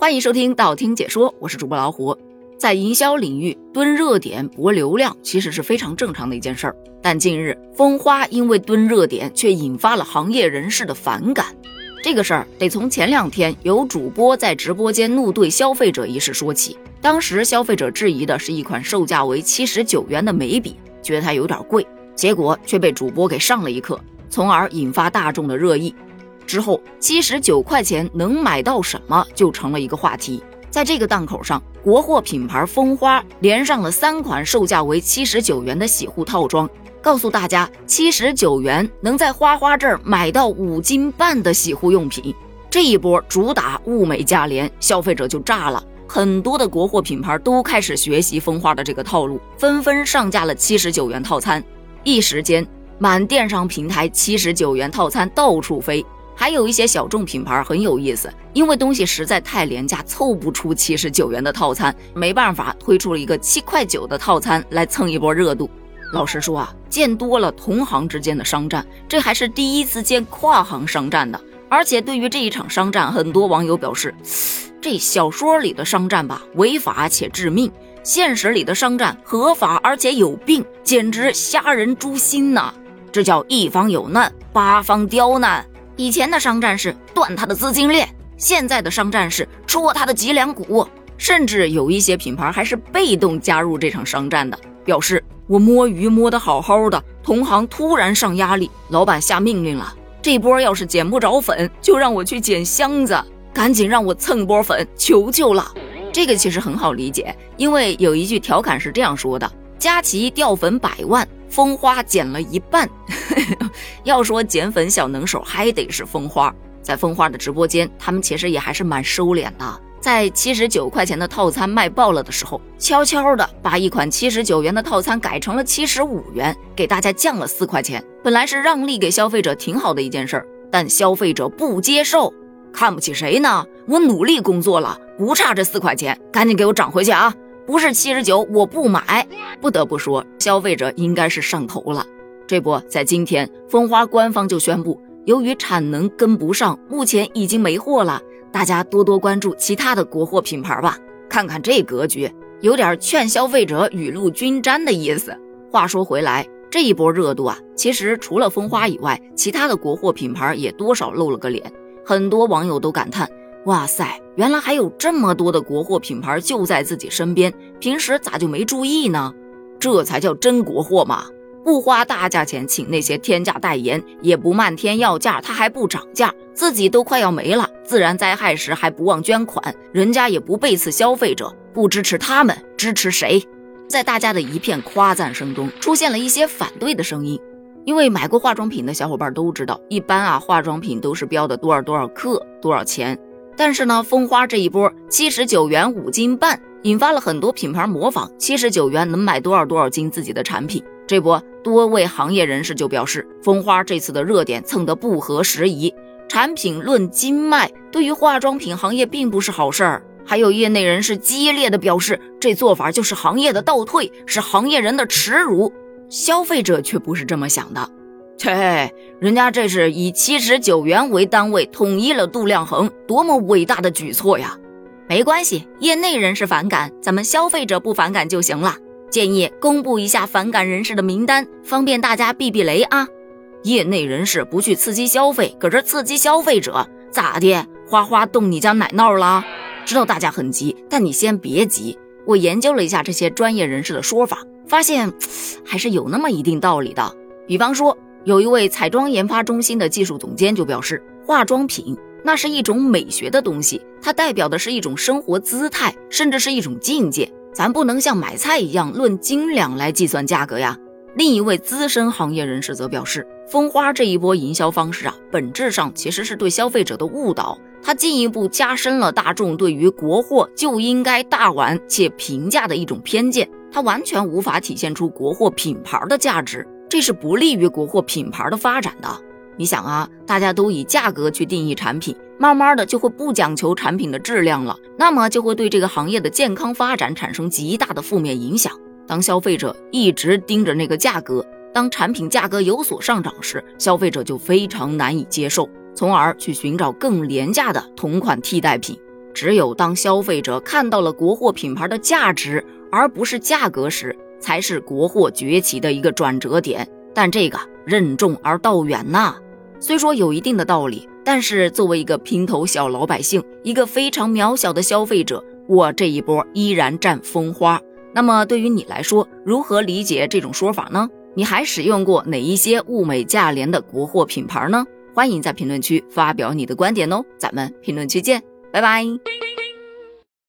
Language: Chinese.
欢迎收听道听解说，我是主播老虎。在营销领域蹲热点博流量，其实是非常正常的一件事儿。但近日，蜂花因为蹲热点，却引发了行业人士的反感。这个事儿得从前两天有主播在直播间怒怼消费者一事说起。当时消费者质疑的是一款售价为七十九元的眉笔，觉得它有点贵，结果却被主播给上了一课，从而引发大众的热议。之后，七十九块钱能买到什么就成了一个话题。在这个档口上，国货品牌蜂花连上了三款售价为七十九元的洗护套装，告诉大家七十九元能在花花这儿买到五斤半的洗护用品。这一波主打物美价廉，消费者就炸了。很多的国货品牌都开始学习蜂花的这个套路，纷纷上架了七十九元套餐。一时间，满电商平台七十九元套餐到处飞。还有一些小众品牌很有意思，因为东西实在太廉价，凑不出七十九元的套餐，没办法推出了一个七块九的套餐来蹭一波热度。老实说啊，见多了同行之间的商战，这还是第一次见跨行商战的。而且对于这一场商战，很多网友表示，这小说里的商战吧，违法且致命；现实里的商战合法而且有病，简直吓人诛心呐！这叫一方有难，八方刁难。以前的商战是断他的资金链，现在的商战是戳他的脊梁骨，甚至有一些品牌还是被动加入这场商战的，表示我摸鱼摸得好好的，同行突然上压力，老板下命令了，这波要是捡不着粉，就让我去捡箱子，赶紧让我蹭波粉，求求了。这个其实很好理解，因为有一句调侃是这样说的：佳琦掉粉百万。蜂花减了一半，要说减粉小能手，还得是蜂花。在蜂花的直播间，他们其实也还是蛮收敛的。在七十九块钱的套餐卖爆了的时候，悄悄的把一款七十九元的套餐改成了七十五元，给大家降了四块钱。本来是让利给消费者，挺好的一件事儿，但消费者不接受，看不起谁呢？我努力工作了，不差这四块钱，赶紧给我涨回去啊！不是七十九，我不买。不得不说，消费者应该是上头了。这不，在今天，蜂花官方就宣布，由于产能跟不上，目前已经没货了。大家多多关注其他的国货品牌吧。看看这格局，有点劝消费者雨露均沾的意思。话说回来，这一波热度啊，其实除了蜂花以外，其他的国货品牌也多少露了个脸。很多网友都感叹。哇塞，原来还有这么多的国货品牌就在自己身边，平时咋就没注意呢？这才叫真国货嘛！不花大价钱请那些天价代言，也不漫天要价，他还不涨价，自己都快要没了，自然灾害时还不忘捐款，人家也不背刺消费者，不支持他们，支持谁？在大家的一片夸赞声中，出现了一些反对的声音，因为买过化妆品的小伙伴都知道，一般啊，化妆品都是标的多少多少克，多少钱。但是呢，蜂花这一波七十九元五斤半，引发了很多品牌模仿，七十九元能买多少多少斤自己的产品。这波多位行业人士就表示，蜂花这次的热点蹭得不合时宜，产品论斤卖，对于化妆品行业并不是好事儿。还有业内人士激烈的表示，这做法就是行业的倒退，是行业人的耻辱。消费者却不是这么想的。切，人家这是以七十九元为单位统一了度量衡，多么伟大的举措呀！没关系，业内人士反感，咱们消费者不反感就行了。建议公布一下反感人士的名单，方便大家避避雷啊！业内人士不去刺激消费，搁这刺激消费者，咋的？花花动你家奶酪了？知道大家很急，但你先别急。我研究了一下这些专业人士的说法，发现 还是有那么一定道理的。比方说。有一位彩妆研发中心的技术总监就表示，化妆品那是一种美学的东西，它代表的是一种生活姿态，甚至是一种境界。咱不能像买菜一样论斤两来计算价格呀。另一位资深行业人士则表示，蜂花这一波营销方式啊，本质上其实是对消费者的误导，它进一步加深了大众对于国货就应该大碗且平价的一种偏见，它完全无法体现出国货品牌的价值。这是不利于国货品牌的发展的。你想啊，大家都以价格去定义产品，慢慢的就会不讲求产品的质量了，那么就会对这个行业的健康发展产生极大的负面影响。当消费者一直盯着那个价格，当产品价格有所上涨时，消费者就非常难以接受，从而去寻找更廉价的同款替代品。只有当消费者看到了国货品牌的价值，而不是价格时，才是国货崛起的一个转折点。但这个任重而道远呐，虽说有一定的道理，但是作为一个平头小老百姓，一个非常渺小的消费者，我这一波依然占风花。那么对于你来说，如何理解这种说法呢？你还使用过哪一些物美价廉的国货品牌呢？欢迎在评论区发表你的观点哦，咱们评论区见，拜拜。